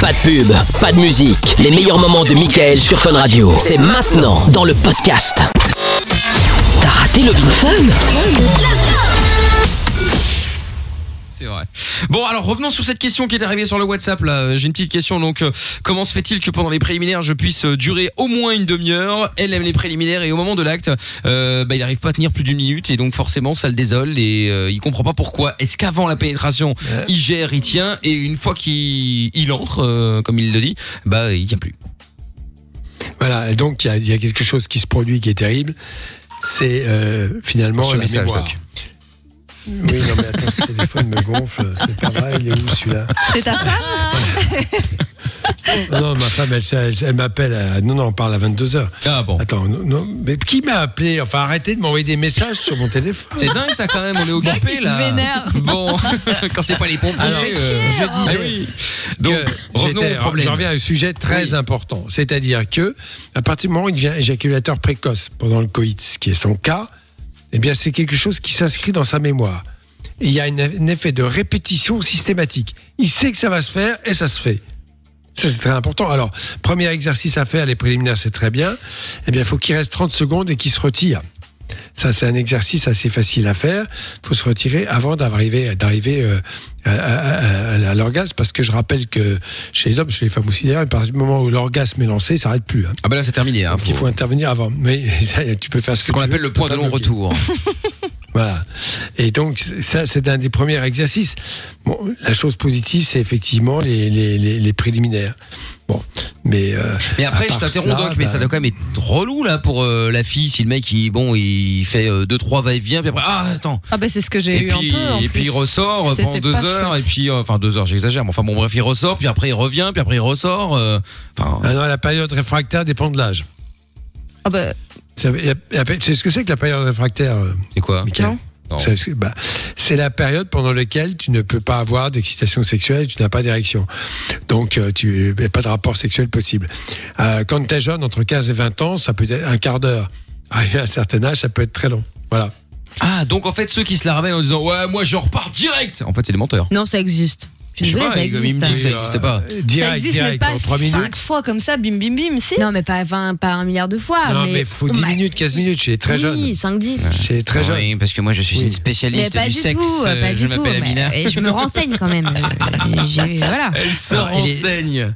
Pas de pub, pas de musique. Les meilleurs moments de Michael sur Fun Radio. C'est maintenant dans le podcast. T'as raté le Fun? C'est vrai. Bon, alors revenons sur cette question qui est arrivée sur le WhatsApp. Là, j'ai une petite question. Donc, euh, comment se fait-il que pendant les préliminaires, je puisse euh, durer au moins une demi-heure? Elle aime les préliminaires et au moment de l'acte, euh, bah, il n'arrive pas à tenir plus d'une minute et donc forcément, ça le désole et il comprend pas pourquoi. Est-ce qu'avant la pénétration, il gère, il tient et une fois qu'il il entre, comme il le dit, bah, il tient plus? Voilà, donc il y a- il y, a quelque chose qui se produit qui est terrible. C'est finalement Ce la mémoire. Doc. Oui, non, mais attends, ce téléphone me gonfle. C'est pas vrai, il est où celui-là C'est ta femme Non, non, ma femme, elle, elle, elle m'appelle. à- Non, non, on parle à 22h. Ah bon. Attends, non, non, mais qui m'a appelé? Enfin, arrêtez de m'envoyer des messages sur mon téléphone. C'est dingue ça quand même, on est occupé là. Bon, quand c'est pas les pompiers. Alors, euh, je ah disais oui. Donc, revenons au problème. Je reviens à un sujet très Oui. important. C'est-à-dire que, à partir du moment où il devient éjaculateur précoce pendant le coït, ce qui est son cas, eh bien, c'est quelque chose qui s'inscrit dans sa mémoire. Il y a un effet de répétition systématique. Il sait que ça va se faire et ça se fait. Ça, c'est très important. Alors, premier exercice à faire, les préliminaires, c'est très bien. Eh bien, il faut qu'il reste 30 secondes et qu'il se retire. Ça, c'est un exercice assez facile à faire. Il faut se retirer avant d'arriver, d'arriver euh, à, à- à- à l'orgasme, parce que je rappelle que chez les hommes, chez les femmes aussi d'ailleurs, à partir du moment où l'orgasme est lancé, ça s'arrête plus. hein. Ah bah là c'est terminé. Hein, Donc, il faut intervenir avant. Mais ça, tu peux faire ce ce qu'on appelle veux, le point de bloquer. non-retour. Voilà. Et donc, ça, c'est un des premiers exercices. Bon, la chose positive, c'est effectivement les, les, les, les préliminaires. Bon, mais. euh, Mais après, je t'interromps Doc, mais ça bah, doit quand même être relou là pour euh, la fille si le mec il bon il fait euh, deux trois va-et-vient puis après ah attends Ah bah c'est ce que j'ai et eu puis un peu. en et puis il ressort euh, pendant deux heures chouette. et puis euh, enfin deux heures j'exagère mais enfin bon bref il ressort puis après il revient puis après il ressort euh, enfin Ah non, la période réfractaire dépend de l'âge. Ah bah, Tu sais ce que c'est que la période réfractaire, c'est quoi? Mickaël Non. Non. C'est- c'est bah, c'est la période pendant laquelle tu ne peux pas avoir d'excitation sexuelle, tu n'as pas d'érection. Donc, euh, tu n'as pas de rapport sexuel possible. Euh, quand tu es jeune, entre 15 et 20 ans, ça peut être un quart d'heure. Arrivé à un certain âge, ça peut être très long. Voilà. ah donc en fait ceux qui se la ramènent en disant ouais moi je repars direct en fait c'est des menteurs Non, ça existe. Je suis désolée, pas, ça il- il me existe. dit que ça pas Euh, ça direct, existe, mais direct, pas en 3 cinq minutes. fois comme ça, bim bim bim, si Non, mais pas, enfin, pas un milliard de fois. Non, mais mais faut 10 Bah, minutes, 15 minutes chez les très oui, jeunes. 5, 10. Chez les très jeunes. oui parce que moi je suis Oui. une Mais spécialiste pas du du sexe tout, euh, pas je du tout. m'appelle mais- Amina Et je me renseigne quand même. Euh, j'ai- Voilà. elle se renseigne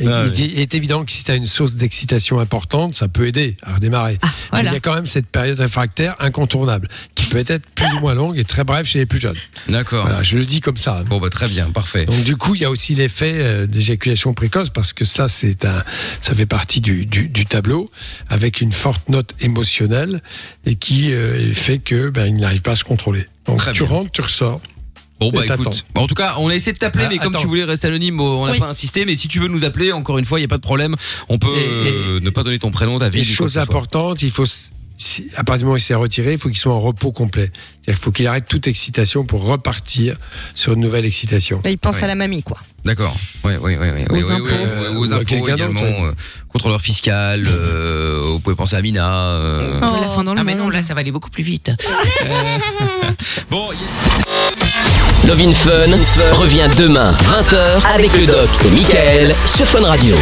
Et Ah il, oui. est évident que si tu as une source d'excitation importante, ça peut aider à redémarrer. Mais voilà. il y a quand même cette période réfractaire incontournable, qui peut être plus ou moins longue et très brève chez les plus jeunes. d'accord Voilà, je le dis comme ça. bon bah très bien parfait Donc du coup, il y a aussi l'effet euh, d'éjaculation précoce parce que ça, c'est un, ça fait partie du, du, du tableau avec une forte note émotionnelle et qui euh, fait que ben il n'arrive pas à se contrôler. Donc Très tu bien. rentres, tu ressors. Bon bah écoute, Bon, en tout cas, on a essayé de t'appeler, Ah, mais comme attends. tu voulais rester anonyme, on n'a Oui. pas insisté. Mais si tu veux nous appeler, encore une fois, il y a pas de problème. On peut Et- et- euh, ne pas donner ton prénom, ta ville, soit. importantes, il faut, si- à partir du moment où il s'est retiré, il faut qu'il soit en repos complet. Qu'il faut qu'il arrête toute excitation pour repartir sur une nouvelle excitation. Là, il pense Ouais. à la mamie, quoi. D'accord. Ouais, ouais, ouais, ouais, Aux ouais, impôts. ouais, ouais, Ou aux à impôts quelqu'un également, euh, contrôleur fiscal. euh, vous pouvez penser à Mina. euh. Oh. La fin dans le Ah mais non, là, ça va aller beaucoup plus vite. Euh, bon, in Fun revient demain 20h avec le doc et Michael sur Fun Radio.